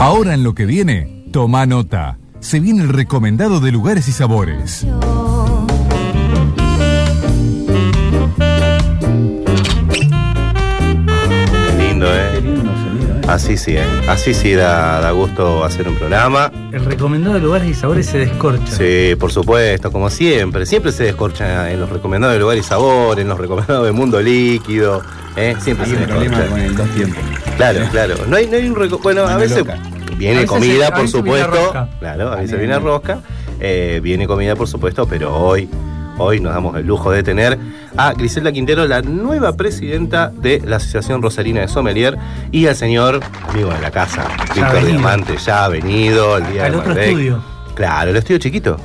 Ahora en lo que viene, toma nota. Se viene el recomendado de lugares y sabores. Así sí, ¿eh? Así sí da, da gusto hacer un programa. El recomendado de lugares y sabores se descorcha. Sí, por supuesto, como siempre. Siempre se descorcha en los recomendados de lugares y sabores, en los recomendados de mundo líquido. ¿eh? Siempre Hay se un problema descorcha. con el dos tiempos. Claro, claro. No hay, no hay un Bueno, a veces viene A veces comida, se- a por veces viene supuesto. rosca. Claro, a veces viene rosca. Eh, viene comida, por supuesto, pero hoy, hoy nos damos el lujo de tener a Griselda Quintero, la nueva presidenta de la Asociación Rosarina de Sommelier, y al señor amigo de la casa, Víctor venido. Diamante, ya ha venido el día Al de otro estudio. Claro, el estudio chiquito.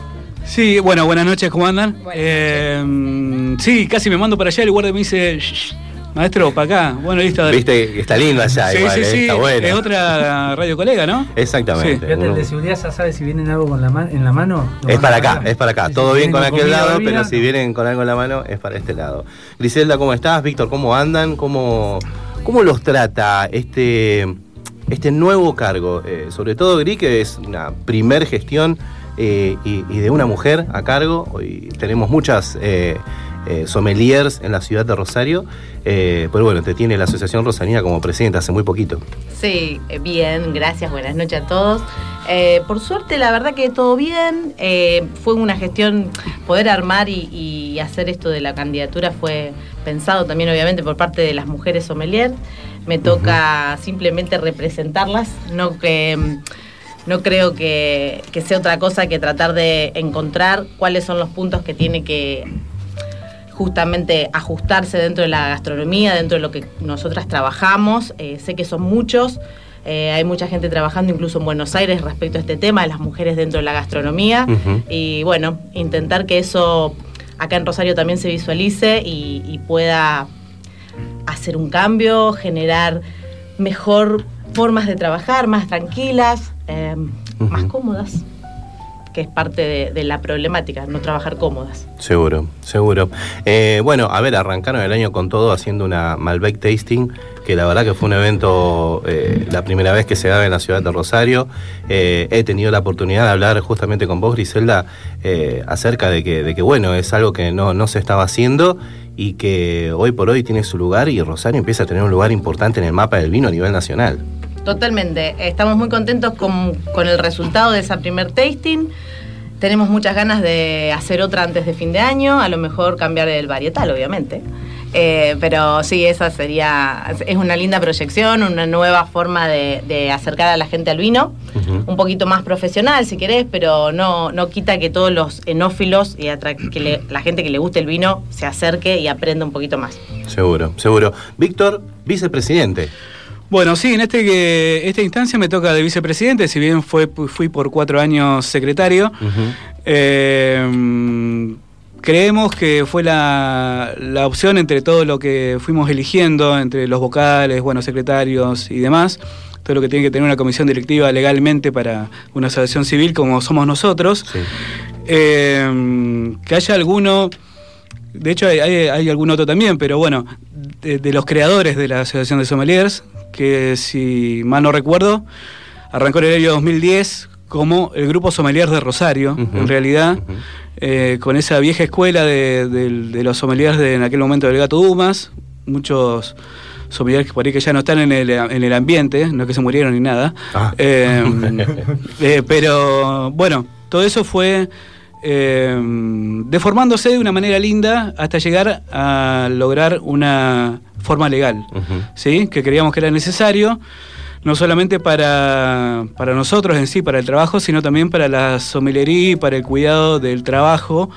Sí, bueno, buenas noches, ¿cómo andan? Eh, sí, casi me mando para allá, el guardia me dice, "Shh, maestro, para acá. Bueno, listo. Viste que está lindo allá, sí, igual, sí, eh, sí, está bueno. es otra radio colega, ¿no? Exactamente. Fíjate, el de seguridad ya sabe si vienen algo con la en la mano. Es para acá, es para acá. Sí, Todo si bien con aquel comida, lado, pero si vienen con algo en la mano, es para este lado. Griselda, ¿cómo estás? Víctor, ¿cómo andan? ¿Cómo, cómo los trata este, este nuevo cargo? Eh, sobre todo, Gri, que es una primer gestión eh, y, y de una mujer a cargo. Hoy tenemos muchas eh, sommeliers en la ciudad de Rosario, eh, pero bueno, te tiene la Asociación Rosanina como presidenta hace muy poquito. Sí, eh, bien, gracias, buenas noches a todos. Eh, por suerte, la verdad que todo bien. Eh, fue una gestión, poder armar y, y hacer esto de la candidatura fue pensado también, obviamente, por parte de las mujeres sommelier. Me toca simplemente representarlas, no que. No creo que, que sea otra cosa que tratar de encontrar cuáles son los puntos que tiene que justamente ajustarse dentro de la gastronomía, dentro de lo que nosotras trabajamos. Eh, sé que son muchos, eh, hay mucha gente trabajando incluso en Buenos Aires respecto a este tema, de las mujeres dentro de la gastronomía. Y bueno, intentar que eso acá en Rosario también se visualice y, y pueda hacer un cambio, generar mejor formas de trabajar, más tranquilas, eh, más cómodas, que es parte de, la problemática, no trabajar cómodas. Seguro, seguro. Eh, bueno, a ver, arrancaron el año con todo haciendo una Malbec Tasting, que la verdad que fue un evento, eh, la primera vez que se daba en la ciudad de Rosario. Eh, he tenido la oportunidad de hablar justamente con vos, Griselda, acerca de que, de que, bueno, es algo que no, no se estaba haciendo y que hoy por hoy tiene su lugar y Rosario empieza a tener un lugar importante en el mapa del vino a nivel nacional. Totalmente. Estamos muy contentos con, con el resultado de esa primer tasting. Tenemos muchas ganas de hacer otra antes de fin de año, a lo mejor cambiar el varietal, obviamente. Eh, pero sí, esa sería, es una linda proyección, una nueva forma de, de acercar a la gente al vino, un poquito más profesional si querés, pero no, no quita que todos los enófilos y que le- la gente que le guste el vino se acerque y aprenda un poquito más. Seguro, seguro. Víctor, vicepresidente. Bueno, sí, en este que esta instancia me toca de vicepresidente, si bien fue, fui por cuatro años secretario. Eh, creemos que fue la, la opción entre todo lo que fuimos eligiendo, entre los vocales, buenos secretarios y demás, todo lo que tiene que tener una comisión directiva legalmente para una asociación civil como somos nosotros. Sí. Eh, que haya alguno, de hecho hay, hay- hay algún otro también, pero bueno, de, de los creadores de la Asociación de Sommeliers, que si mal no recuerdo, arrancó en el año 2010 como el Grupo Sommeliers de Rosario, en realidad, eh, con esa vieja escuela de, de- de los sommeliers de en aquel momento del Gato Dumas, muchos sommeliers que por ahí que ya no están en el, en el ambiente, no que se murieron ni nada. Ah. Eh, eh, pero bueno, todo eso fue deformándose de una manera linda hasta llegar a lograr una forma legal. ¿sí? que creíamos que era necesario, no solamente para, para nosotros en sí, para el trabajo, sino también para la somelería y para el cuidado del trabajo,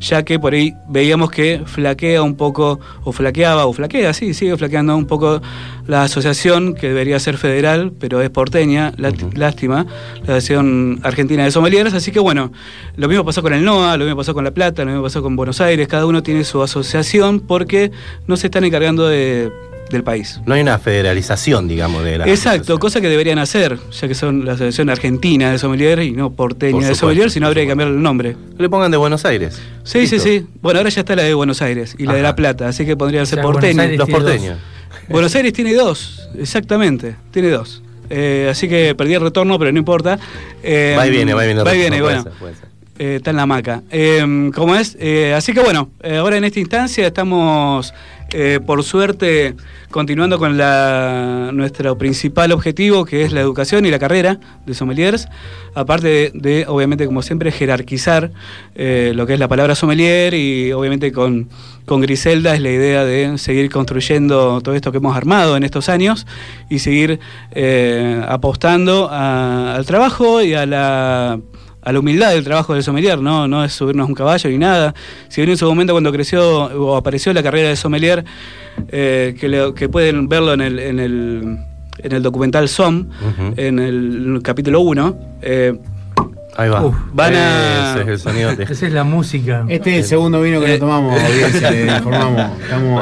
ya que por ahí veíamos que flaquea un poco, o flaqueaba, o flaquea, sí, sigue flaqueando un poco la asociación, que debería ser federal, pero es porteña, lástima, la Asociación Argentina de Sommeliers, así que bueno, lo mismo pasó con el NOA, lo mismo pasó con La Plata, lo mismo pasó con Buenos Aires, cada uno tiene su asociación porque no se están encargando de- del país. No hay una federalización, digamos, de la Exacto, cosa que deberían hacer, ya que son la Asociación Argentina de Sommeliers y no porteña Por de supuesto, Sommeliers, sino habría que cambiar el nombre. Le pongan de Buenos Aires. Sí, sí, Listo. sí. Bueno, ahora ya está la de Buenos Aires y la de. La Plata, así que podría O ser porteña. Aires Los dos. porteños. Buenos Aires tiene dos, exactamente, tiene dos. Eh, así que perdí el retorno, pero no importa. Eh, Va y viene, va y viene. Va y viene, Puede bueno. ser, puede ser. Eh, está en la hamaca. Eh, ¿Cómo es? Eh, así que bueno, eh, ahora en esta instancia estamos, eh, por suerte, continuando con nuestro principal objetivo, que es la educación y la carrera de sommeliers, aparte de, obviamente, como siempre, jerarquizar eh, lo que es la palabra sommelier y obviamente con, con Griselda es la idea de seguir construyendo todo esto que hemos armado en estos años y seguir eh, apostando al trabajo y a la a la humildad del trabajo del sommelier, ¿no? no es subirnos un caballo ni nada. Si bien en su momento cuando creció o apareció la carrera de sommelier, eh, que, le- que pueden verlo en el, en el, en el documental SOM, en el capítulo 1, eh, Ahí va. Uf, van a- Ese es el sonido. de- Esa es la música. Este es el segundo vino que Eh, nos tomamos, audiencia, le informamos.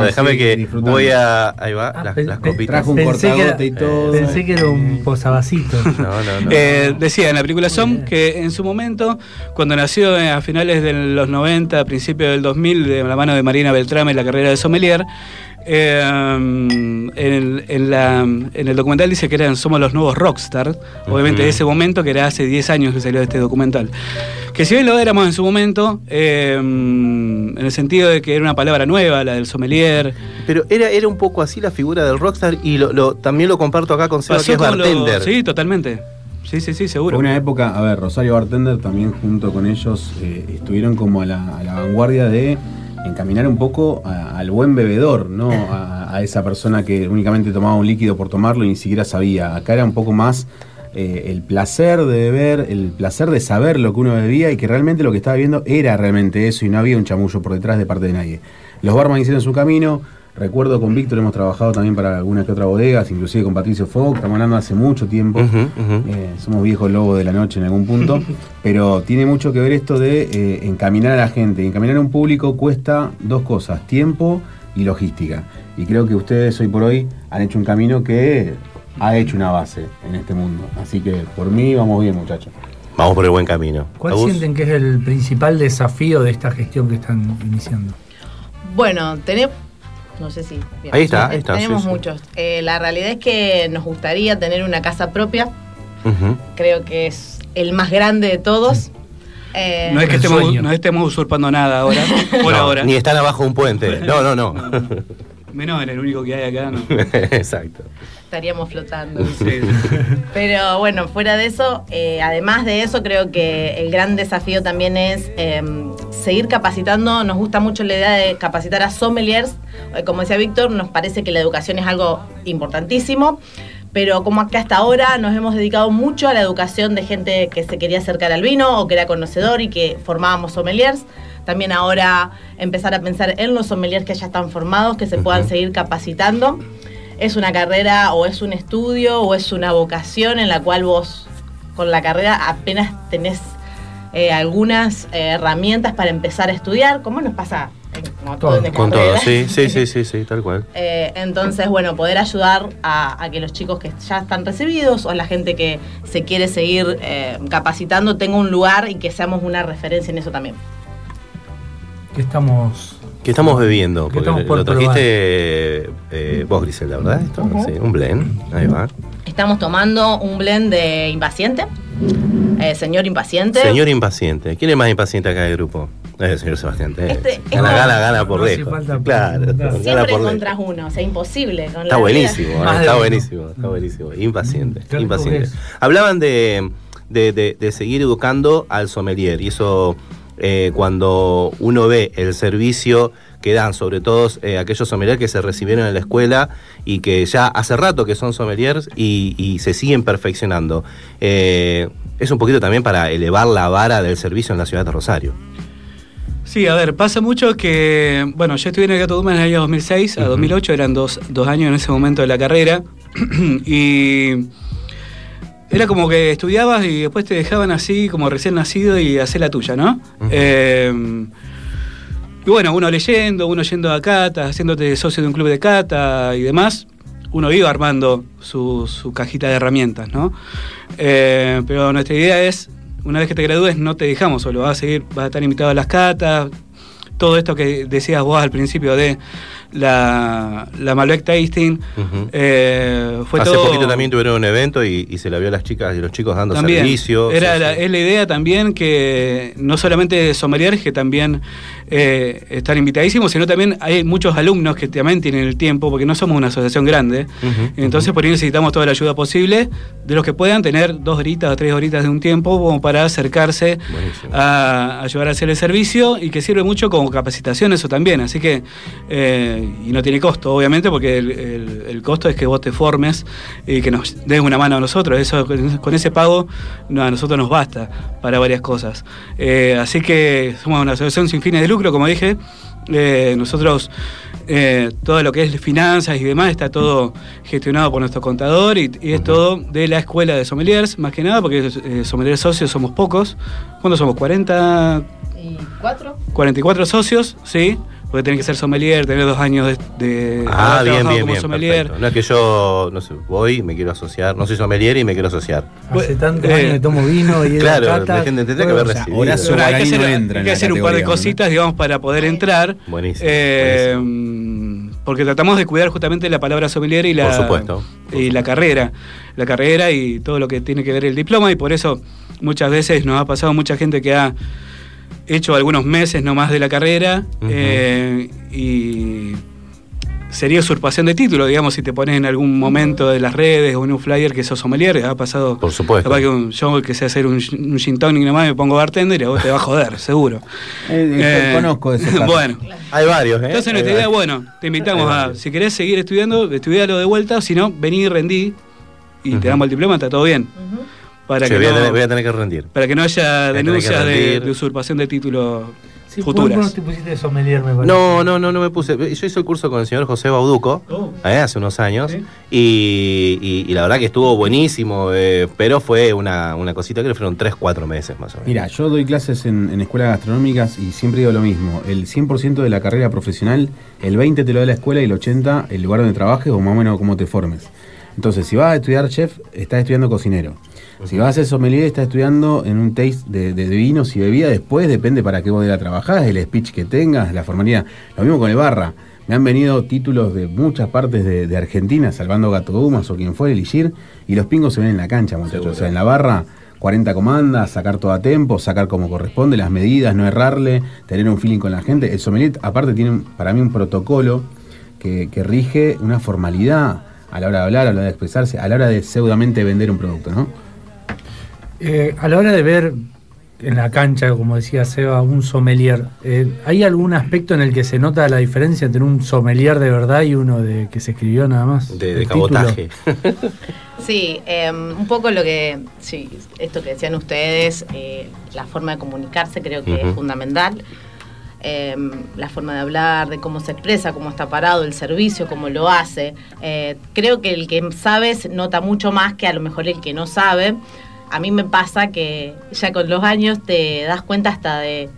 Déjame que voy a. Ahí va, Ah, las, pe- las pe- copitas. trajo un Pensé que era- cortagote y todo. Pensé que era un posavacito. No, no, no. Eh, decía en la película SOM que en su momento, cuando nació eh, a finales de los 90, a principios del 2000, de la mano de Marina Beltrame, la carrera de sommelier, eh, en, el, en la- en el documental dice que eran somos los nuevos rockstar, obviamente de ese momento, que era hace 10 años que salió este documental. Que si bien lo éramos en su momento, eh, en el sentido de que era una palabra nueva, la del sommelier, Pero era, era un poco así la figura del rockstar y lo, lo- también lo comparto acá con Seba, que es lo- bartender. Sí, totalmente. Sí, sí, sí, seguro. Fue una época, a ver, Rosario Bartender también junto con ellos eh, estuvieron como a la, a la vanguardia de encaminar un poco a- al buen bebedor, ¿no? A, a esa persona que únicamente tomaba un líquido por tomarlo y ni siquiera sabía. Acá era un poco más eh, el placer de beber, el placer de saber lo que uno bebía y que realmente lo que estaba viendo era realmente eso y no había un chamullo por detrás de parte de nadie. Los barman hicieron su camino. Recuerdo con Víctor hemos trabajado también para alguna que otra bodega, inclusive con Patricio Fogg, estamos hablando hace mucho tiempo. Eh, somos viejos lobos de la noche en algún punto, pero tiene mucho que ver esto de eh, encaminar a la gente. Y Encaminar a un público cuesta dos cosas, tiempo y logística. Y creo que ustedes hoy por hoy han hecho un camino que ha hecho una base en este mundo. Así que por mí vamos bien, muchachos. Vamos por el buen camino. ¿Cuál sienten que es el principal desafío de esta gestión que están iniciando? Bueno, tenemos. No sé si. bien. Ahí está, ahí está, Tenemos sí, sí. muchos. Eh, la realidad es que nos gustaría tener una casa propia. Creo que es el más grande de todos. Eh, No es que estemos, no estemos usurpando nada ahora, por No, ahora. Ni están abajo de un puente. No, no, no. Menos en el único que hay acá, ¿no? Exacto. Estaríamos flotando. Sí. Pero bueno, fuera de eso, eh, además de eso, creo que el gran desafío también es eh, seguir capacitando. Nos gusta mucho la idea de capacitar a sommeliers. Eh, Como decía Víctor, nos parece que la educación es algo importantísimo. Pero como acá hasta ahora nos hemos dedicado mucho a la educación de gente que se quería acercar al vino o que era conocedor y que formábamos sommeliers. También ahora empezar a pensar en los sommeliers que ya están formados, que se puedan Ujú. seguir capacitando es una carrera o es un estudio o es una vocación en la cual vos con la carrera apenas tenés eh, algunas eh, herramientas para empezar a estudiar, como nos pasa en, como todo en la Con todo, sí, sí, sí, sí, sí, tal cual. Eh, entonces, bueno, poder ayudar a, a que los chicos que ya están recibidos o la gente que se quiere seguir eh, capacitando tenga un lugar y que seamos una referencia en eso también. Que estamos. ¿Qué estamos bebiendo? ¿Qué Porque estamos por lo trajiste eh, vos, Griselda, ¿verdad? Esto, sí, un blend. Ahí va. Estamos tomando un blend de impaciente, eh, señor impaciente. Señor impaciente. ¿Quién es más impaciente acá del grupo? Eh, el señor Sebastián. Telles. Este- gana, gana, gana por No hace lejos. falta Claro, preguntar. gana Siempre por encontrás lejos. uno, o sea, imposible. Con Está buenísimo. ¿eh? De está uno. buenísimo, está buenísimo. Impaciente, impaciente. Hablaban de, de- de- de seguir educando al sommelier y eso eh, cuando uno ve el servicio que dan, sobre todo eh, aquellos sommeliers que se recibieron en la escuela y que ya hace rato que son sommeliers y, y se siguen perfeccionando. Eh, es un poquito también para elevar la vara del servicio en la ciudad de Rosario. Sí, a ver, pasa mucho que, bueno, yo estuve en el Gato Dumas en el año 2006 a Ujú. 2008, eran dos, dos años en ese momento de la carrera, y era como que estudiabas y después te dejaban así como recién nacido y hacer la tuya, ¿no? Eh, y bueno, uno leyendo, uno yendo a cata, haciéndote socio de un club de cata y demás, uno iba armando su, su cajita de herramientas, ¿no? Eh, pero nuestra idea es, una vez que te gradúes, no te dejamos solo, vas a seguir, vas a estar invitado a las catas, todo esto que decías vos al principio de la, la Malbec Tasting. Ujú. eh, fue Hace todo- poquito también tuvieron un evento y, y se la vio a las chicas y los chicos dando también. servicio. Era Sí, la, sí. es la idea también que no solamente sommeliers que también eh, están invitadísimos, sino también hay muchos alumnos que también tienen el tiempo, porque no somos una asociación grande. Entonces por ahí necesitamos toda la ayuda posible de los que puedan tener dos horitas o tres horitas de un tiempo como para acercarse Buenísimo. a ayudar a hacer el servicio y que sirve mucho como capacitación eso también. Así que, eh, y no tiene costo, obviamente, porque el, el- el costo es que vos te formes y que nos des una mano a nosotros. Eso con ese pago no, a nosotros nos basta para varias cosas. Eh, así que somos una asociación sin fines de lucro, como dije. Eh, nosotros, eh, todo lo que es finanzas y demás, está todo gestionado por nuestro contador y, y es todo de la escuela de sommeliers, más que nada, porque eh, sommeliers socios somos pocos. ¿Cuántos somos? ¿40? ¿Y cuatro? 44 socios, sí, porque tenés que ser sommelier, tener dos años de, de Ah, haber bien, trabajado bien, como bien. sommelier. perfecto. No es que yo, no sé, voy y me quiero asociar. No soy sommelier y me quiero asociar. Hace tantos Eh, años que tomo vino y Claro, cata, la gente tendría que haber o sea, recibido. Horacio Bueno, hay que hacer, no hay entra en que hacer un par de cositas, digamos, para poder entrar. Buenísimo, Eh, Porque tratamos de cuidar justamente la palabra sommelier y la, Por supuesto, por y la carrera. La carrera y todo lo que tiene que ver el diploma. Y por eso muchas veces nos ha pasado mucha gente que ha hecho algunos meses nomás de la carrera eh, y sería usurpación de título, digamos, si te pones en algún momento de las redes o en un flyer que sos sommelier, ha pasado. Por supuesto. Capaz que un- yo que sé hacer un, un gin tonic nomás me pongo bartender y a vos te va a joder, seguro. Eh, eh, conozco casos. Bueno, Hay varios, ¿eh? entonces nuestra idea, bueno, te invitamos a, si querés seguir estudiando, estudialo de vuelta, si no, vení y rendí y te damos el diploma, está todo bien. Para Sí, que voy, a no- tener, voy a tener que rendir. para que no haya denuncias de, usurpación de título Sí, ¿por qué no futuras. te pusiste de sommelier, me parece? No, no, no, no me puse. Yo hice el curso con el señor José Bauduco Oh. eh, hace unos años Sí. y, y- y la verdad que estuvo buenísimo, eh, pero fue una, una cosita que fueron 3, 4 meses más o menos. Mira, yo doy clases en, en escuelas gastronómicas y siempre digo lo mismo. El 100% de la carrera profesional, el 20% te lo da la escuela y el 80% el lugar donde trabajes o más o menos cómo te formes. Entonces, si vas a estudiar chef, estás estudiando cocinero. Si vas a ser sommelier, estás estudiando en un taste de, de vinos y bebidas. Después depende para qué vos de la trabajás, el speech que tengas, la formalidad. Lo mismo con el barra. Me han venido títulos de muchas partes de, de Argentina, salvando Gato Dumas o quien fuera, el Igir, y los pingos se ven en la cancha, muchachos. O sea, en la barra, 40 comandas, sacar todo a tiempo, sacar como corresponde, las medidas, no errarle, tener un feeling con la gente. El sommelier, aparte, tiene para mí un protocolo que, que rige una formalidad a la hora de hablar, a la hora de expresarse, a la hora de pseudamente vender un producto, ¿no? Eh, a la hora de ver en la cancha, como decía Seba, un sommelier, eh, ¿hay algún aspecto en el que se nota la diferencia entre un sommelier de verdad y uno de que se escribió nada más? De, de cabotaje. Sí, eh, un poco lo que, sí, esto que decían ustedes, eh, la forma de comunicarse creo que es fundamental. Eh, la forma de hablar, de cómo se expresa, cómo está parado, el servicio, cómo lo hace. Eh, creo que el que sabe se nota mucho más que a lo mejor el que no sabe. A mí me pasa que ya con los años te das cuenta hasta de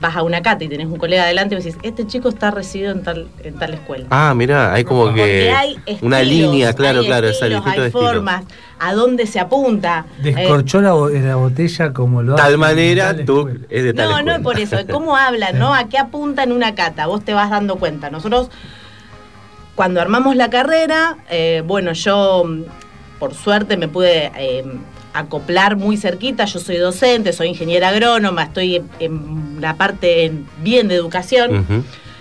vas a una cata y tenés un colega adelante y vos decís, este chico está recibido en tal, en tal escuela. Ah, mirá, hay como que hay una estilos, línea, claro, hay claro, esa estilos, hay estilos. formas, a dónde se apunta. Eh, Descorchó la, bo- la botella como lo Tal manera, tal tú es de tal no, no escuela. es por eso, cómo hablan, ¿no? ¿A qué apunta en una cata? Vos te vas dando cuenta. Nosotros, cuando armamos la carrera, eh, bueno, yo mm, por suerte me pude eh, acoplar muy cerquita. Yo soy docente, soy ingeniera agrónoma, estoy en, en la parte en- bien de educación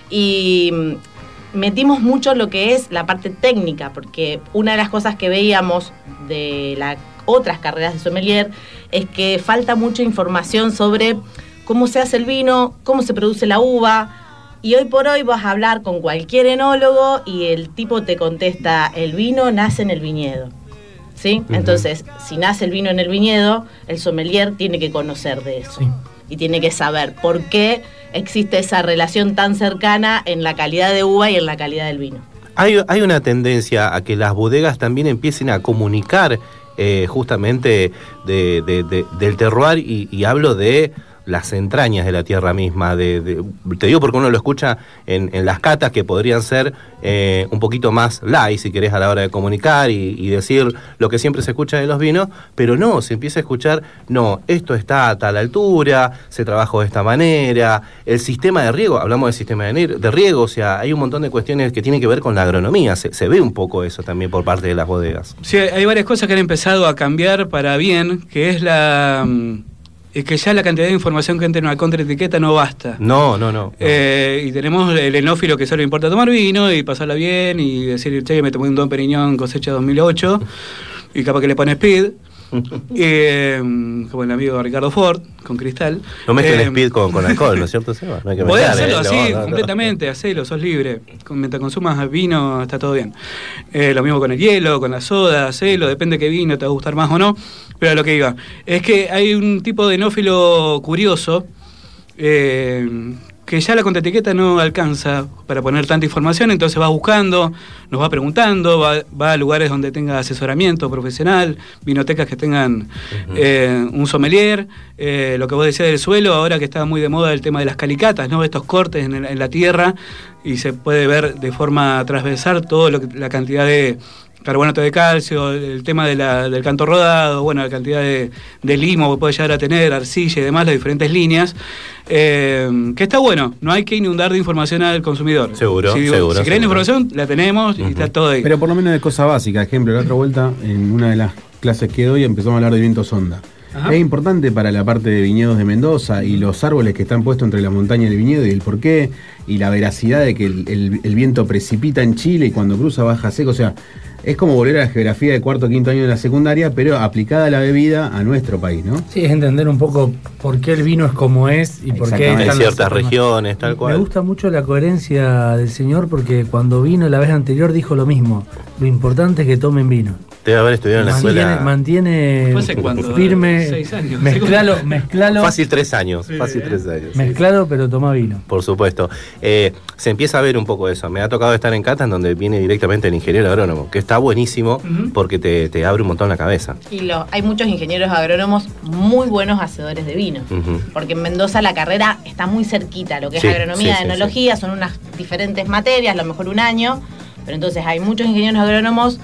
y mm, metimos mucho lo que es la parte técnica, porque una de las cosas que veíamos de las otras carreras de sommelier es que falta mucha información sobre cómo se hace el vino, cómo se produce la uva. Y hoy por hoy vas a hablar con cualquier enólogo y el tipo te contesta, el vino nace en el viñedo. ¿Sí? Entonces, si nace el vino en el viñedo, el sommelier tiene que conocer de eso Sí. y tiene que saber por qué existe esa relación tan cercana en la calidad de uva y en la calidad del vino. Hay, hay una tendencia a que las bodegas también empiecen a comunicar eh, justamente de- de- de- del terroir y, y hablo de las entrañas de la tierra misma. De, te digo porque uno lo escucha en, en las catas que podrían ser eh, un poquito más light, si querés, a la hora de comunicar y, decir lo que siempre se escucha de los vinos, pero no, se empieza a escuchar, no, esto está a tal altura, se trabajó de esta manera, el sistema de riego, hablamos del sistema de, riego, o sea, hay un montón de cuestiones que tienen que ver con la agronomía, se, se ve un poco eso también por parte de las bodegas. Sí, hay varias cosas que han empezado a cambiar para bien, que es la mm, es que ya la cantidad de información que entra en una contraetiqueta no basta. No, no, no. no. Eh, y tenemos el enófilo que solo le importa tomar vino y pasarla bien y decir, che, me tomé un Don Periñón cosecha 2008 y capaz que le pone speed. Eh, como el amigo Ricardo Ford con Cristal. No mezclen Eh, speed con, con alcohol, ¿no es cierto, Seba? No hay que Podés mezclar, hacerlo ¿eh? así, No, no, completamente, hacelo, sos libre. Mientras consumas vino, está todo bien. Eh, lo mismo con el hielo, con la soda, hacelo, depende qué vino te va a gustar más o no. Pero a lo que iba, es que hay un tipo de enófilo curioso eh, que ya la contraetiqueta no alcanza para poner tanta información, entonces va buscando, nos va preguntando, va, va a lugares donde tenga asesoramiento profesional, vinotecas que tengan eh, un sommelier, eh, lo que vos decías del suelo, ahora que está muy de moda el tema de las calicatas, ¿no? estos cortes en, el- en la tierra y se puede ver de forma transversal que, la cantidad de carbonato de calcio, el tema de la- del canto rodado, bueno, la cantidad de, de limo que puede llegar a tener, arcilla y demás, las diferentes líneas, eh, que está bueno, no hay que inundar de información al consumidor. Seguro, si, seguro, Si querés la seguro. información, la tenemos y está todo ahí. Pero por lo menos de cosas básicas. Ejemplo, la otra vuelta, en una de las clases que doy, empezamos a hablar de viento sonda. Ajá. Es importante para la parte de viñedos de Mendoza y los árboles que están puestos entre la montaña y el viñedo y el porqué y la veracidad de que el, el- el viento precipita en Chile y cuando cruza baja seco. O sea, es como volver a la geografía de cuarto o quinto año de la secundaria, pero aplicada a la bebida a nuestro país, ¿no? Sí, es entender un poco por qué el vino es como es y por qué están ciertas regiones, tal Me cual. gusta mucho la coherencia del señor porque cuando vino la vez anterior dijo lo mismo. Lo importante es que tomen vino. Debe haber estudiado en la Mantiene, escuela. mantiene ¿Fue hace cuánto? firme. Seis años. Mezclalo, mezclalo, Fácil tres años, Sí, fácil ¿eh? tres años. sí. mezclalo, pero toma vino. Por supuesto. Eh, se empieza a ver un poco eso. Me ha tocado estar en Cata en donde viene directamente el ingeniero agrónomo, que está buenísimo porque te, te abre un montón la cabeza. Y lo, hay muchos ingenieros agrónomos muy buenos hacedores de vino. Porque en Mendoza la carrera está muy cerquita, lo que es agronomía, sí, sí, enología, son unas diferentes materias, a lo mejor un año, pero entonces hay muchos ingenieros agrónomos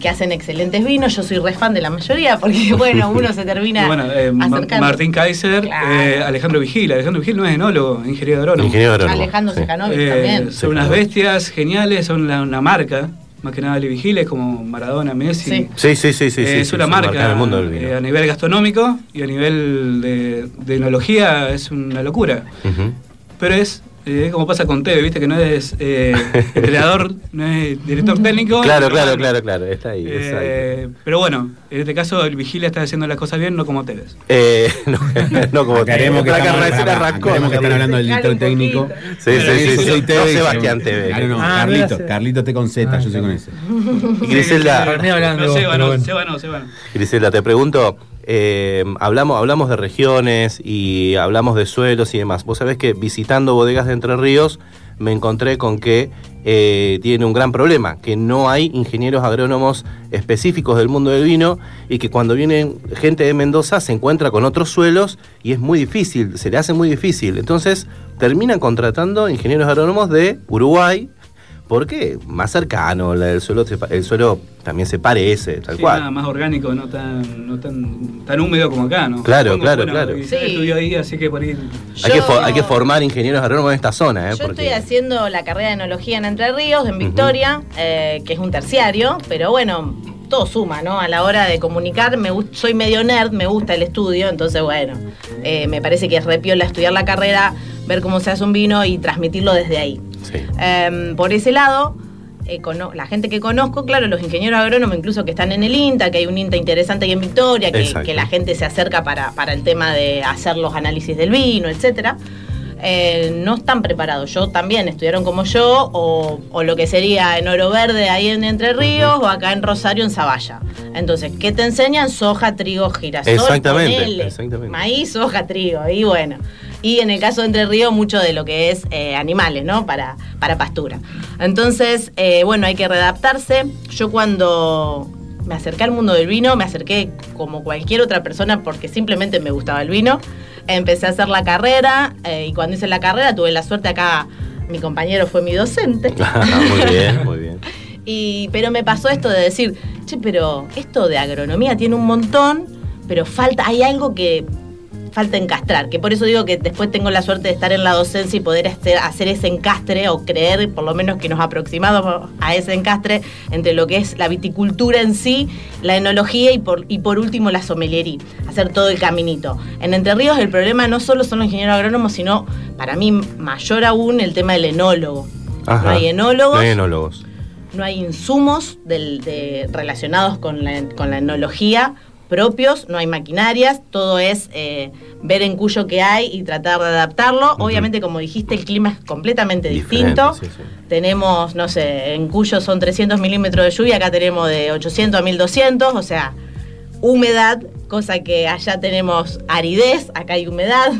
que hacen excelentes vinos, yo soy re fan de la mayoría, porque bueno, uno se termina bueno, eh. Martín Kaiser, Claro. eh, Alejandro Vigil. Alejandro Vigil no es enólogo, es ingeniero agrónomo. Ingeniero agrónomo. Alejandro sí. Sejanovic Eh, también. son unas bestias geniales, son la- una marca. Más que nada Ale Vigil es como Maradona, Messi. Sí. Sí, sí, sí, sí. Eh, sí, es sí, una sí, marca en el mundo del vino. eh, a nivel gastronómico y a nivel de, de enología es una locura. Pero es eh, como pasa con Teve, viste que no es eh, entrenador, no es director técnico. Claro, claro, bueno, claro, claro. Está ahí. eh, pero bueno, en este caso el Vigila está haciendo las cosas bien, no como Tevez. Eh, no, no como Aclaremos que, carrera recién arrancó. que están hablando del director técnico. Sí, sí, sí, Yo sí. soy No, Teve y- Sebastián Teve. Claro, no, Ah, Carlito. Carlito te conceta, Ah, yo soy con ese. Y Griselda, No, no. Seba no, Seba no. Griselda, te pregunto, eh, hablamos, hablamos de regiones y hablamos de suelos y demás. Vos sabés que visitando bodegas de Entre Ríos me encontré con que eh, tiene un gran problema, que no hay ingenieros agrónomos específicos del mundo del vino y que cuando viene gente de Mendoza se encuentra con otros suelos y es muy difícil, se le hace muy difícil. Entonces terminan contratando ingenieros agrónomos de Uruguay. Porque más cercano, la del suelo, se pa- el suelo también se parece, tal Sí, cual. nada más orgánico, no tan, no tan, tan húmedo como acá, ¿no? Claro, Supongo, claro, bueno, claro. y Sí. estudió ahí, así que por ahí. Hay, que hay que formar ingenieros agrónomos en esta zona, ¿eh? Yo Porque- estoy haciendo la carrera de enología en Entre Ríos, en Victoria, eh, que es un terciario, pero bueno, todo suma, ¿no? A la hora de comunicar, me soy medio nerd, me gusta el estudio, entonces bueno, eh, me parece que es repiola estudiar la carrera, ver cómo se hace un vino y transmitirlo desde ahí. Sí. Em, por ese lado, eh, la gente que conozco, claro, los ingenieros agrónomos incluso que están en el INTA, que hay un INTA interesante ahí en Victoria, que, la gente se acerca para, para el tema de hacer los análisis del vino, etcétera. eh, no están preparados. Yo también estudiaron como yo, o, o lo que sería en Oro Verde, ahí en Entre Ríos, o acá en Rosario, en Zavalla. Entonces, ¿qué te enseñan? Soja, trigo, girasol. Exactamente, ponele. exactamente. Maíz, soja, trigo, y bueno. Y en el caso de Entre Ríos, mucho de lo que es eh, animales, ¿no? Para, para pastura. Entonces, eh, bueno, hay que readaptarse. Yo cuando me acerqué al mundo del vino, me acerqué como cualquier otra persona porque simplemente me gustaba el vino. empecé a hacer la carrera eh, y cuando hice la carrera tuve la suerte acá, mi compañero fue mi docente. muy bien, muy bien. Y, pero me pasó esto de decir, che, pero esto de agronomía tiene un montón, pero falta, hay algo que falta encastrar, que por eso digo que después tengo la suerte de estar en la docencia y poder hacer, hacer ese encastre o creer por lo menos que nos aproximamos a ese encastre entre lo que es la viticultura en sí, la enología y por, y por último la sommelería, hacer todo el caminito. En Entre Ríos el problema no solo son los ingenieros agrónomos, sino para mí mayor aún el tema del enólogo. Ajá. No hay enólogos No hay enólogos. no hay insumos del- de- relacionados con la, con la enología propios, no hay maquinarias, todo es eh, ver en cuyo que hay y tratar de adaptarlo. Obviamente, como dijiste, el clima es completamente Diferente, distinto. sí, sí. Tenemos, no sé, en Cuyo son 300 milímetros de lluvia, acá tenemos de 800 a 1200, o sea, humedad, cosa que allá tenemos aridez, acá hay humedad.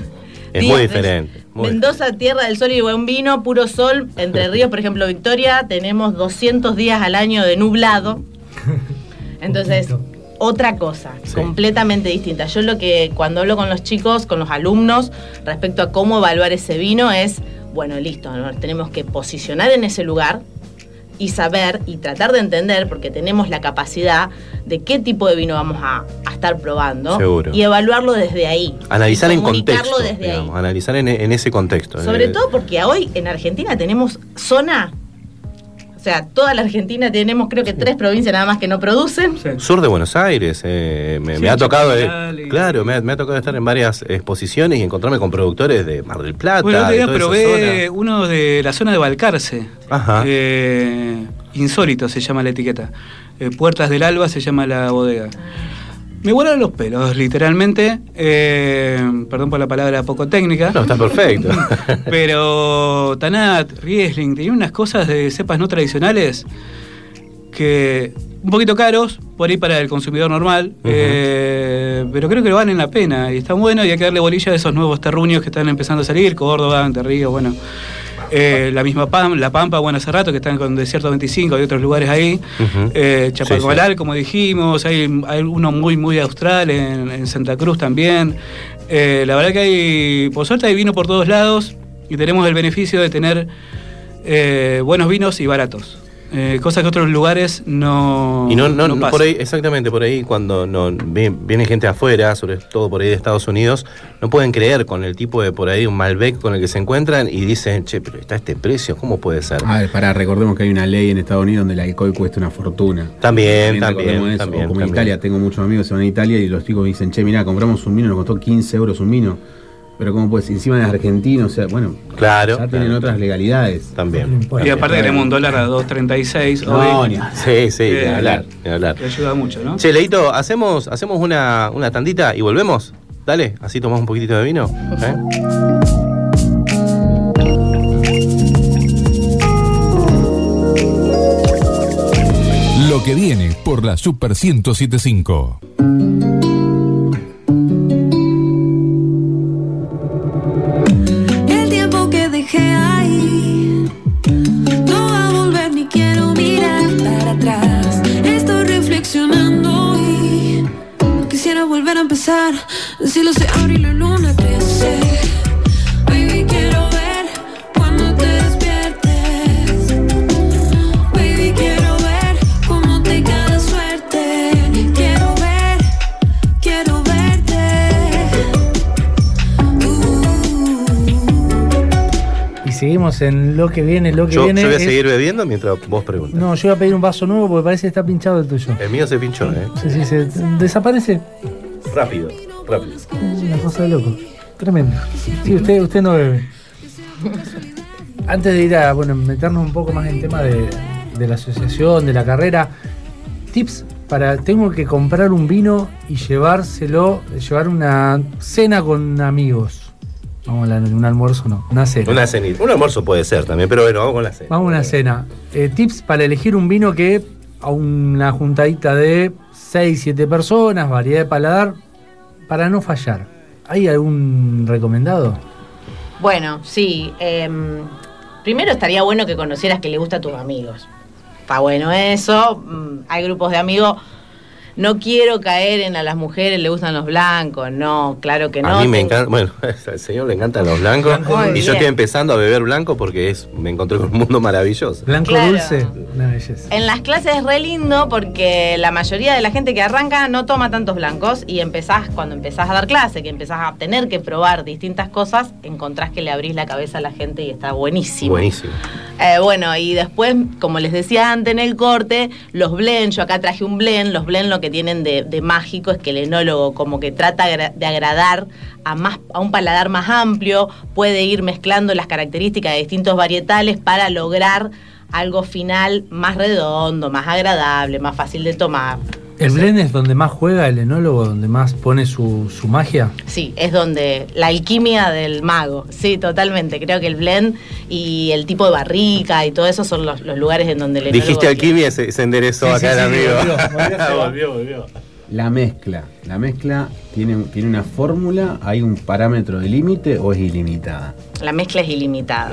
Es Días muy diferente. muy Mendoza, tierra del sol y buen vino, puro sol. Entre ríos, por ejemplo, Victoria, tenemos 200 días al año de nublado. Entonces, otra cosa, Sí. completamente distinta. Yo lo que cuando hablo con los chicos, con los alumnos, respecto a cómo evaluar ese vino es, bueno, listo, nos tenemos que posicionar en ese lugar y saber y tratar de entender, porque tenemos la capacidad de qué tipo de vino vamos a, a estar probando Seguro. y evaluarlo desde ahí. Analizar en contexto, desde ahí. analizar en, en ese contexto. Sobre Eh, todo porque hoy en Argentina tenemos zona, sea, toda la Argentina tenemos creo que tres provincias nada más que no producen. Sí. Sur de Buenos Aires, eh, me, Sí, me ha tocado, eh, claro, me ha, me ha tocado estar en varias exposiciones y encontrarme con productores de Mar del Plata. Bueno, otro de probé uno de la zona de Balcarce. Ajá. Eh, insólito se llama la etiqueta. Eh, Puertas del Alba se llama la bodega. Me volaron los pelos, literalmente. Eh, perdón por la palabra poco técnica. No, está perfecto. Pero Tanat, Riesling, tenían unas cosas de cepas no tradicionales que un poquito caros, por ahí para el consumidor normal, eh, pero creo que lo valen la pena y están buenos y hay que darle bolilla a esos nuevos terruños que están empezando a salir, Córdoba, Ríos, bueno. Eh, la misma Pam, La Pampa, bueno, hace rato que están con Desierto 25, hay otros lugares ahí. Eh, Sí, sí. como dijimos, hay, hay uno muy, muy austral en, en Santa Cruz también. Eh, la verdad que hay, por suerte hay vino por todos lados y tenemos el beneficio de tener eh, buenos vinos y baratos. Eh, cosa que otros lugares no, Y no, no, pasa. por ahí, exactamente, por ahí cuando no, vi- viene gente afuera, sobre todo por ahí de Estados Unidos, no pueden creer con el tipo de por ahí un Malbec con el que se encuentran y dicen, che, pero está este precio, ¿cómo puede ser? A ver, pará, recordemos que hay una ley en Estados Unidos donde el alcohol cuesta una fortuna. También, también, eso. también, como en también. Italia, tengo muchos amigos que se van a Italia y los chicos me dicen, che, mirá, compramos un vino, nos costó 15 euros un vino. Pero ¿cómo puedes? Encima es argentino, o sea, bueno, Claro, ya tienen claro. otras legalidades. También. Y aparte tenemos un dólar a 2.36 No, hoy, ni- Sí, sí, ni Eh, hablar, ni hablar. que ayuda mucho, ¿no? Che, Leito, ¿hacemos, hacemos una, una tandita y volvemos? Dale, así tomamos un poquitito de vino. ¿eh? Lo que viene por la Super 1075. Volver a empezar. El cielo se abre y la luna crece. Baby, quiero ver cuando te despiertes. Baby, quiero ver cómo te cae suerte. Quiero ver, quiero verte. Y seguimos en lo que viene, lo que Yo, viene. yo voy a es- seguir bebiendo mientras vos preguntas. No, yo voy a pedir un vaso nuevo porque parece que está pinchado el tuyo. El mío se pinchó, ¿eh? Sí, sí, se desaparece. Rápido, rápido. Una cosa de loco. Tremendo. Sí, usted, usted no bebe. Antes de ir a bueno, meternos un poco más en tema de, de la asociación, de la carrera, tips para. Tengo que comprar un vino y llevárselo, llevar una cena con amigos. Vamos a un almuerzo, no, una cena. Una cenita. Un almuerzo puede ser también, pero bueno, vamos con la cena. Vamos a una cena. Eh, tips para elegir un vino que a una juntadita de 6, 7 personas, variedad de paladar, para no fallar. ¿Hay algún recomendado? Bueno, sí. em, primero estaría bueno que conocieras que le gusta a tus amigos. Está bueno eso. mm, Hay grupos de amigos. no quiero caer en a las mujeres le gustan los blancos, no, claro que no. a mí me encanta, bueno, al señor le encantan los blancos Muy y bien. yo estoy empezando a beber blanco porque es me encontré con un mundo maravilloso. Blanco Claro. dulce, una belleza. En las clases es re lindo porque la mayoría de la gente que arranca no toma tantos blancos y empezás, cuando empezás a dar clase, que empezás a tener que probar distintas cosas, encontrás que le abrís la cabeza a la gente y está buenísimo. Buenísimo. Eh, bueno, y después, como les decía antes en el corte, los blend, yo acá traje un blend, los blend lo que tienen de, de mágico es que el enólogo como que trata de agradar a, más, a un paladar más amplio, puede ir mezclando las características de distintos varietales para lograr algo final más redondo, más agradable, más fácil de tomar. ¿El blend es donde más juega el enólogo, donde más pone su, su magia? Sí, es donde la alquimia del mago. Sí, totalmente. Creo que el blend y el tipo de barrica y todo eso son los, los lugares en donde el enólogo Dijiste alquimia, se, se enderezó Sí, acá sí, el sí, amigo. volvió, volvió, se va. volvió, volvió. La mezcla. La mezcla tiene, tiene una fórmula, hay un parámetro de límite o es ilimitada. La mezcla es ilimitada.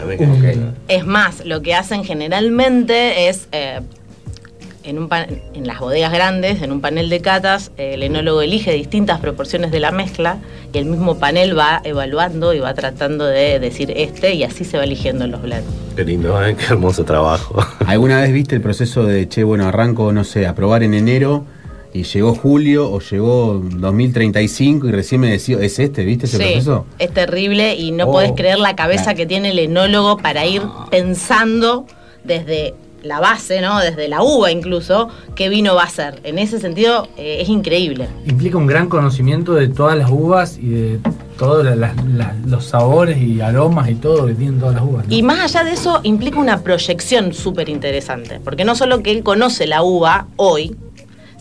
Es más, lo que hacen generalmente es, eh, en, un pan- en las bodegas grandes, en un panel de catas, eh, el enólogo elige distintas proporciones de la mezcla y el mismo panel va evaluando y va tratando de decir este y así se va eligiendo los blends. Qué lindo, ¿eh? qué hermoso trabajo. ¿Alguna vez viste el proceso de, che, bueno, arranco, no sé, a probar en enero y llegó julio o llegó 2035 y recién me decía, ¿es este? ¿Viste ese Sí, proceso? es terrible y no Oh, podés creer la cabeza claro. que tiene el enólogo para ir pensando desde la base, ¿no? Desde la uva incluso, qué vino va a ser. En ese sentido eh, es increíble. Implica un gran conocimiento de todas las uvas y de todos la- la- la- los sabores y aromas y todo que tienen todas las uvas. ¿no? Y más allá de eso, implica una proyección súper interesante, porque no solo que él conoce la uva hoy,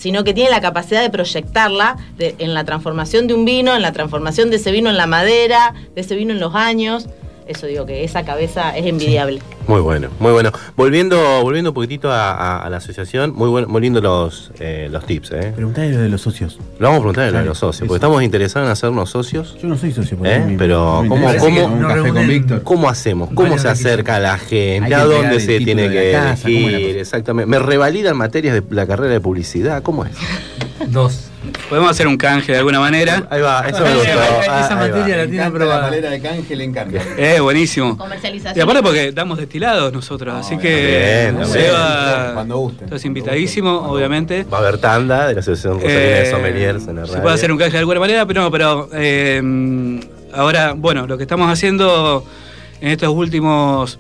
sino que tiene la capacidad de proyectarla en la transformación de un vino, en la transformación de ese vino en la madera, de ese vino en los años. Eso digo que esa cabeza es envidiable. Muy bueno, muy bueno. Volviendo, volviendo un poquitito a, a- a la asociación, muy bueno, muy lindo los, eh, los tips, ¿eh? Preguntale lo de los socios. Lo vamos a preguntar a lo de los socios, eso. porque estamos interesados en hacernos socios. Yo no soy socio, por ¿Eh? Pero, ¿cómo- cómo- hacemos? ¿Cómo se acerca a la gente? ¿A dónde se tiene que casa, ¿cómo es la elegir? Exactamente. ¿Me revalidan materias de la carrera de publicidad? ¿Cómo es? Dos. Podemos hacer un canje de alguna manera. Ahí va, eso me gustó. Ah, esa va. materia la tiene aprobada. de canje, le encanta. Eh, buenísimo. Comercialización. Y aparte porque damos destilados nosotros, así que bien, bien. Seba, Cuando guste. estás invitadísimo, obviamente. Va a haber tanda de la Asociación Rosarina de Eh, Sommeliers en la se radio. puede hacer un canje de alguna manera, pero no, pero eh, ahora, bueno, lo que estamos haciendo en estos últimos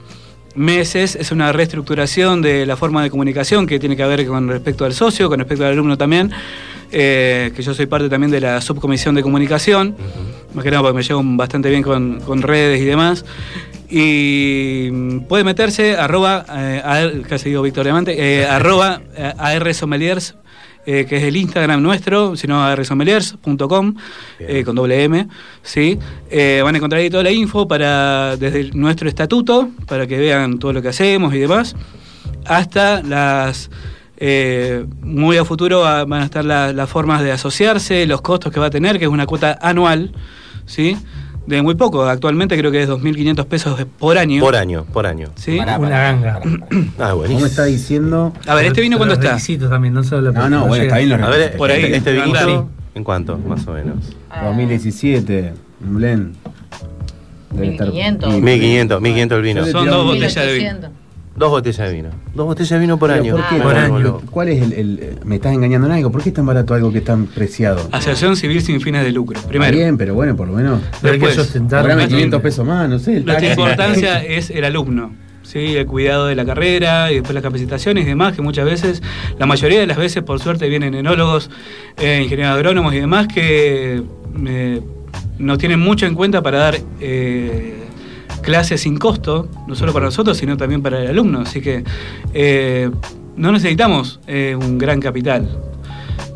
meses es una reestructuración de la forma de comunicación que tiene que ver con respecto al socio, con respecto al alumno también, eh, que yo soy parte también de la subcomisión de comunicación, más que nada porque me llevo bastante bien con, con redes y demás. Y mm, puede meterse arroba, eh, AR casi digo Víctor Diamante, eh, arroba eh, AR Sommeliers, eh, que es el Instagram nuestro, sino arsommeliers.com, con doble M, ¿sí? Van a encontrar ahí toda la info para, desde el- nuestro estatuto, para que vean todo lo que hacemos y demás, hasta las... eh, muy a futuro va- van a estar la- las formas de asociarse, los costos que va a tener, que es una cuota anual, ¿sí? De muy poco, actualmente creo que es 2.500 pesos por año. Por año, por año. ¿sí? Pará, Una ganga. Ah, ¿Cómo buenísimo. está diciendo? A ver, ¿este vino cuándo Los está? también, no solo No, no, bueno, está bien los A ver. Por ahí, este, vinito, andale. ¿en cuánto, más o menos? 2017, un blend. Debe estar- 1500. y- 1500, 1500 el vino. Son dos botellas de vino. 1800. Dos botellas de vino. Dos botellas de vino por Pero año. ¿Por qué? Ah, por. ¿Cuál es el, el- Me estás engañando en algo. ¿Por qué es tan barato algo que es tan preciado? Asociación Civil sin fines de lucro. Está Primero. bien, pero bueno, por lo menos. Pero hay que sustentar. Cobrame nuestro- 500 pesos más, no sé. taxi. importancia es el alumno, ¿sí? el cuidado de la carrera y después las capacitaciones y demás, que muchas veces, la mayoría de las veces, por suerte, vienen enólogos, eh, ingenieros agrónomos y demás que eh, nos tienen mucho en cuenta para dar eh, clases sin costo, no solo para nosotros, sino también para el alumno. Así que eh, no necesitamos eh, un gran capital.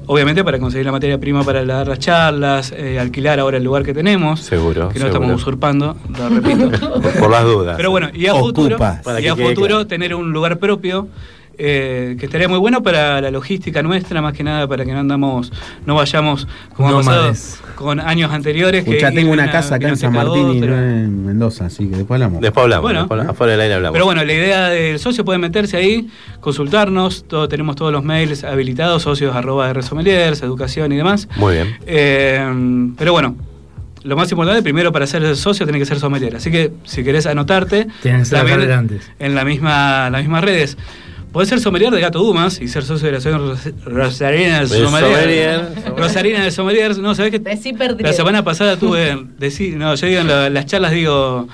Obviamente para conseguir la materia prima para dar las charlas, eh, alquilar ahora el lugar que tenemos, Seguro, que no seguro. estamos usurpando, lo repito. Por, las dudas. Pero bueno, y a futuro, Ocupas. Para y que a futuro claro. tener un lugar propio eh, que estaría muy bueno para la logística nuestra, más que nada para que no andamos, no vayamos como ha pasado con años anteriores. Escuchá, que tengo una a casa acá en San Martín y no en Mendoza, así que después hablamos. Después hablamos, Bueno. después- afuera del aire hablamos. Pero bueno, la idea del socio puede meterse ahí, consultarnos, todo, tenemos todos los mails habilitados, socios arroba de Resomeliers, educación y demás. Muy bien. Eh, pero bueno, lo más importante, primero para ser socio tiene que ser sommelier. Así que si querés anotarte, Tienen que ser adelantes. en la misma, las mismas redes. Podés ser sommelier de Gato Dumas y ser socio de la Asociación Ros- Rosarina del Del Sommelier. Rosarina del Sommelier. No, ¿sabés perdriego. La semana pasada tuve, decí- no, yo digo en la- las charlas digo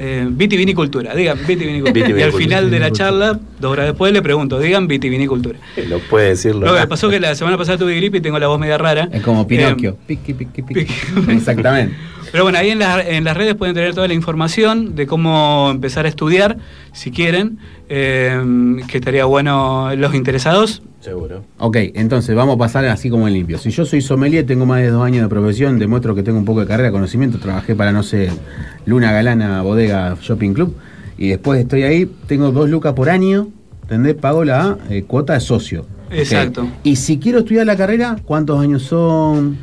eh, vitivinicultura, digan vitivinicultura. y al final de la charla, dos horas después le pregunto, digan vitivinicultura. No puede decirlo. Lo que pasó que la semana pasada tuve gripe y tengo la voz media rara. Es como Pinocchio. Eh, piqui, piqui, piqui. piqui. Exactamente. Pero bueno, ahí en, la- en las redes pueden tener toda la información de cómo empezar a estudiar, si quieren, eh, que estaría bueno los interesados. Seguro. Ok, entonces vamos a pasar así como en limpio. Si yo soy sommelier, tengo más de dos años de profesión, demuestro que tengo un poco de carrera, conocimiento, trabajé para, no sé, Luna Galana, Bodega, Shopping Club, y después estoy ahí, tengo dos lucas por año, ¿entendés? Pago la eh, cuota de socio. Exacto. Y si quiero estudiar la carrera, ¿cuántos años son?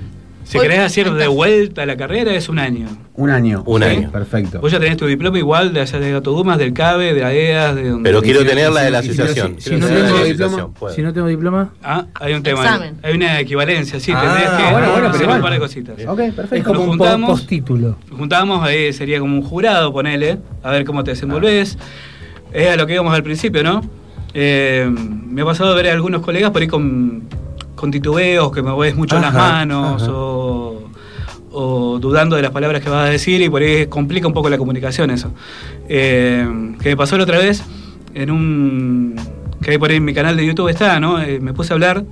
Si querés hacer de vuelta a la carrera es un año. Un año. Un año. Perfecto. Vos ya tenés tu diploma igual de allá de Gato Dumas, del CABE, de AEAS, de donde... Pero quiero tener la de la si- si- asociación. si- no tengo la diploma. Si no tengo diploma, Ah, hay un tema. Examen. Hay una equivalencia, sí, Ah, tendés que bueno, bueno, pero hacer igual. un par de cositas. Ok, perfecto. es como Nos un po- juntamos. postítulo. Juntábamos, ahí sería como un jurado, ponele, a ver cómo te desenvolvés. Es a lo que íbamos al principio, ¿no? Eh, me ha pasado de ver a algunos colegas por ahí con, con titubeos, que me mueves mucho las Ajá, manos, ajá. o, o dudando de las palabras que vas a decir, y por ahí complica un poco la comunicación eso. Eh, que me pasó la otra vez en un. que hay por ahí en mi canal de YouTube está, ¿no? Eh, me puse a hablar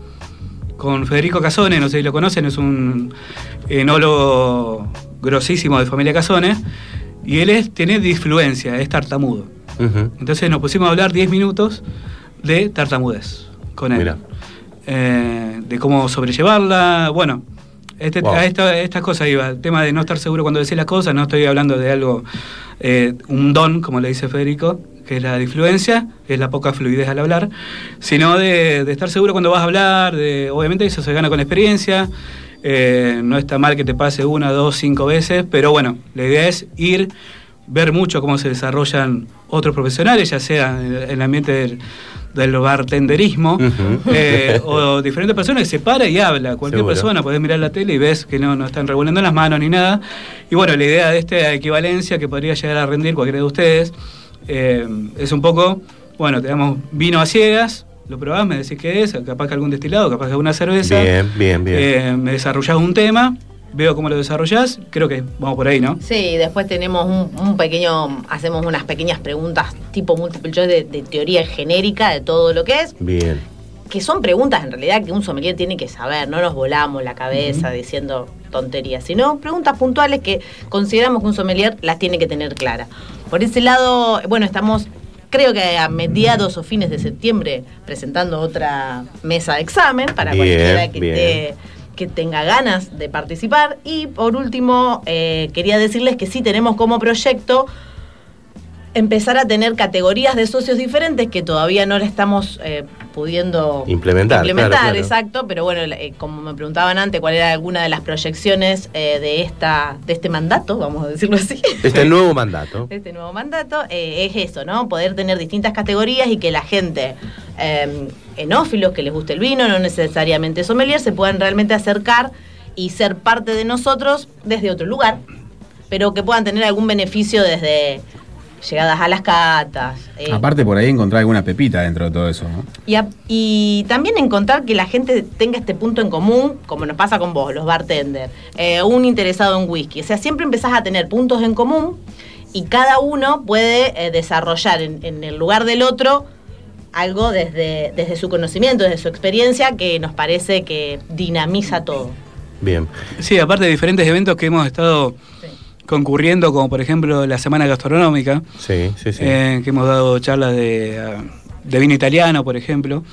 con Federico Casone, no sé si lo conocen, es un enólogo grosísimo de familia Casone, y él es, tiene disfluencia, es tartamudo. Entonces nos pusimos a hablar 10 minutos de tartamudez con él. Eh, de cómo sobrellevarla, bueno. Este, Wow. A esta- estas cosas iba, el tema de no estar seguro cuando decís las cosas, no estoy hablando de algo, eh, un don, como le dice Federico, que es la disfluencia, que es la poca fluidez al hablar, sino de, de estar seguro cuando vas a hablar, de, obviamente eso se gana con experiencia, eh, no está mal que te pase una, dos, cinco veces, pero bueno, la idea es ir, ver mucho cómo se desarrollan otros profesionales, ya sea en el, en el ambiente del, del bartenderismo, Ujú. eh, o diferentes personas que se para y habla. Cualquier Seguro. persona, podés mirar la tele y ves que no, no están revolviendo las manos ni nada. Y bueno, la idea de esta equivalencia que podría llegar a rendir cualquiera de ustedes eh, es un poco, bueno, te damos vino a ciegas, lo probás, me decís qué es, capaz que algún destilado, capaz que alguna cerveza. Bien, bien, bien. Eh, me desarrollás un tema, veo cómo lo desarrollás, creo que vamos por ahí, ¿no? Sí, después tenemos un, un pequeño, hacemos unas pequeñas preguntas tipo multiple choice de, de teoría genérica de todo lo que es, Bien. que son preguntas en realidad que un sommelier tiene que saber, no nos volamos la cabeza diciendo tonterías, sino preguntas puntuales que consideramos que un sommelier las tiene que tener claras. Por ese lado, bueno, estamos creo que a mediados o fines de septiembre presentando otra mesa de examen para Bien, cualquiera que bien. esté que tenga ganas de participar. Y por último, eh, quería decirles que sí tenemos como proyecto empezar a tener categorías de socios diferentes que todavía no le estamos eh, pudiendo Implementar, implementar, claro, claro. exacto, pero bueno, eh, como me preguntaban antes, cuál era alguna de las proyecciones eh, de esta de este mandato, vamos a decirlo así. Este nuevo mandato. Este nuevo mandato es eso, ¿no? Poder tener distintas categorías y que la gente, eh, enófilos, que les guste el vino, no necesariamente sommelier, se puedan realmente acercar y ser parte de nosotros desde otro lugar, pero que puedan tener algún beneficio desde llegadas a las catas. eh, Aparte por ahí encontrar alguna pepita dentro de todo eso, ¿no? y, a- y también encontrar que la gente tenga este punto en común, como nos pasa con vos, los bartenders, eh, un interesado en whisky. O sea, siempre empezás a tener puntos en común y cada uno puede eh, desarrollar en, en el lugar del otro algo desde, desde su conocimiento, desde su experiencia, que nos parece que dinamiza todo. Bien. Sí, aparte de diferentes eventos que hemos estado concurriendo, como por ejemplo la Semana Gastronómica, Sí, sí, sí. eh, que hemos dado charlas de, ah, de vino italiano, por ejemplo.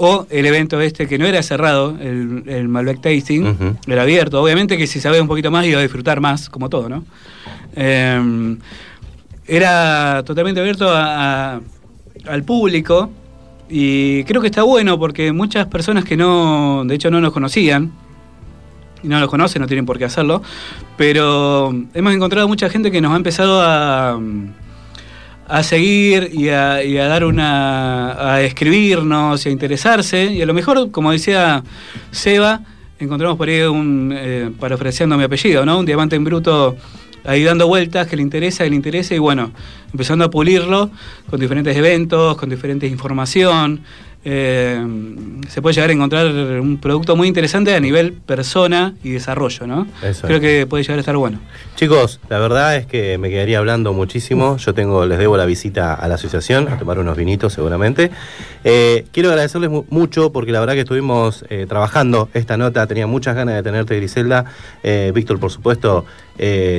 O el evento este que no era cerrado, el, el Malbec Tasting, era abierto. Obviamente que si sabes un poquito más iba a disfrutar más, como todo, ¿no? Eh, era totalmente abierto a- a- al público y creo que está bueno porque muchas personas que no, de hecho no nos conocían, y no nos conocen, no tienen por qué hacerlo, pero hemos encontrado mucha gente que nos ha empezado a, a seguir y a, a dar una. a escribirnos y a interesarse. Y a lo mejor, como decía Seba, encontramos por ahí un. eh, parafraseando mi apellido, ¿no? Un diamante en bruto ahí dando vueltas que le interesa, que le interesa, y bueno, empezando a pulirlo con diferentes eventos, con diferentes información. Eh, se puede llegar a encontrar un producto muy interesante a nivel persona y desarrollo, ¿no? Eso Creo es. que puede llegar a estar bueno. Chicos, la verdad es que me quedaría hablando muchísimo. Yo tengo, les debo la visita a la asociación, a tomar unos vinitos seguramente. Eh, quiero agradecerles mu- mucho porque la verdad que estuvimos eh, trabajando esta nota, tenía muchas ganas de tenerte, Griselda. Víctor, por supuesto,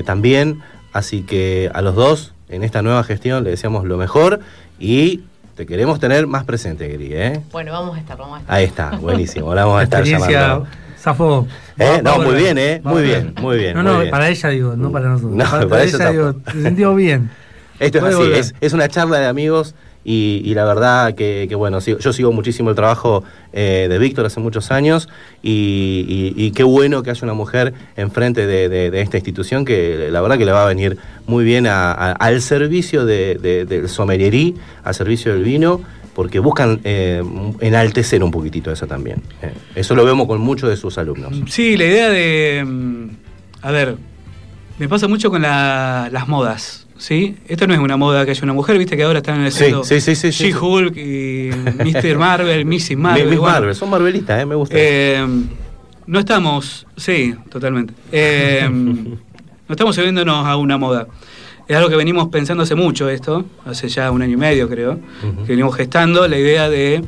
también. Así que a los dos, en esta nueva gestión, le deseamos lo mejor y te queremos tener más presente, Gri, ¿eh? Bueno, vamos a estar, vamos a estar. Ahí está, buenísimo. Ahora vamos a estar llamando. zafó. Eh, no, muy bien, eh, muy bien, muy bien, No, no, bien. para ella digo, no para nosotros. No, para, para ella ella digo, tampoco. se sintió bien. Esto es así, es, es una charla de amigos y, la verdad que, bueno, yo sigo muchísimo el trabajo eh, de Víctor hace muchos años y, qué bueno que haya una mujer enfrente de, esta institución que la verdad que le va a venir muy bien al servicio de, de- del sommelierí, al servicio del vino, porque buscan eh, enaltecer un poquitito eso también. eh. Eso lo vemos con muchos de sus alumnos. Sí, la idea de. mm, A ver, me pasa mucho con la- las modas. ¿Sí? Esto no es una moda que haya una mujer, viste que ahora están haciendo sí, sí, sí, sí, sí. She-Hulk y Mr. Marvel, Mrs. Marvel. Miss bueno. Marvel, son Marvelitas, eh, me gusta. Eh, no estamos, sí, totalmente. Eh, no estamos subiéndonos a una moda. Es algo que venimos pensando hace mucho esto, hace ya un año y medio creo, que venimos gestando la idea de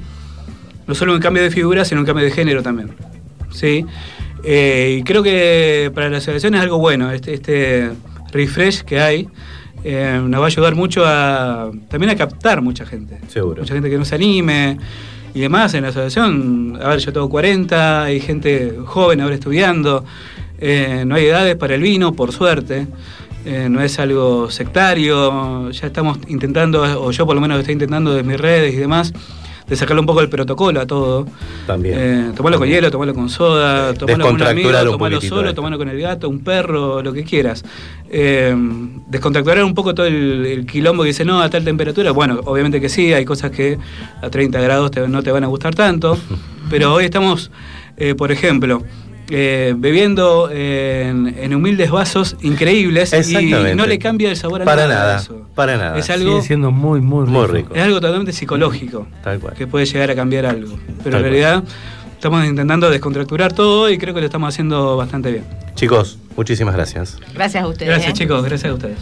no solo un cambio de figura, sino un cambio de género también. ¿sí? Eh, y creo que para la asociación es algo bueno, este, este refresh que hay. Eh, nos va a ayudar mucho a también a captar mucha gente. Seguro. Mucha gente que no se anime y demás en la asociación. A ver, yo tengo 40, hay gente joven ahora estudiando. eh, no hay edades para el vino, por suerte. eh, no es algo sectario. Ya estamos intentando, o yo por lo menos estoy intentando de mis redes y demás, de sacarle un poco el protocolo a todo. También. Eh, tomarlo con hielo, tomarlo con soda, tomarlo con un amigo, tomarlo solo, tomarlo con el gato, un perro, lo que quieras. Eh, descontracturar un poco todo el, el quilombo que dice, no, a tal temperatura. Bueno, obviamente que sí, hay cosas que a 30 grados te- no te van a gustar tanto, pero hoy estamos, eh, por ejemplo, eh, bebiendo en, en humildes vasos increíbles y no le cambia el sabor a Para nada. nada, eso. para nada. Es algo, Sigue siendo muy, muy rico. Muy rico. es algo totalmente psicológico Tal cual. que puede llegar a cambiar algo. Pero Tal en realidad estamos intentando descontracturar todo y creo que lo estamos haciendo bastante bien. Chicos, muchísimas gracias. Gracias a ustedes. Gracias ¿eh? chicos, gracias a ustedes.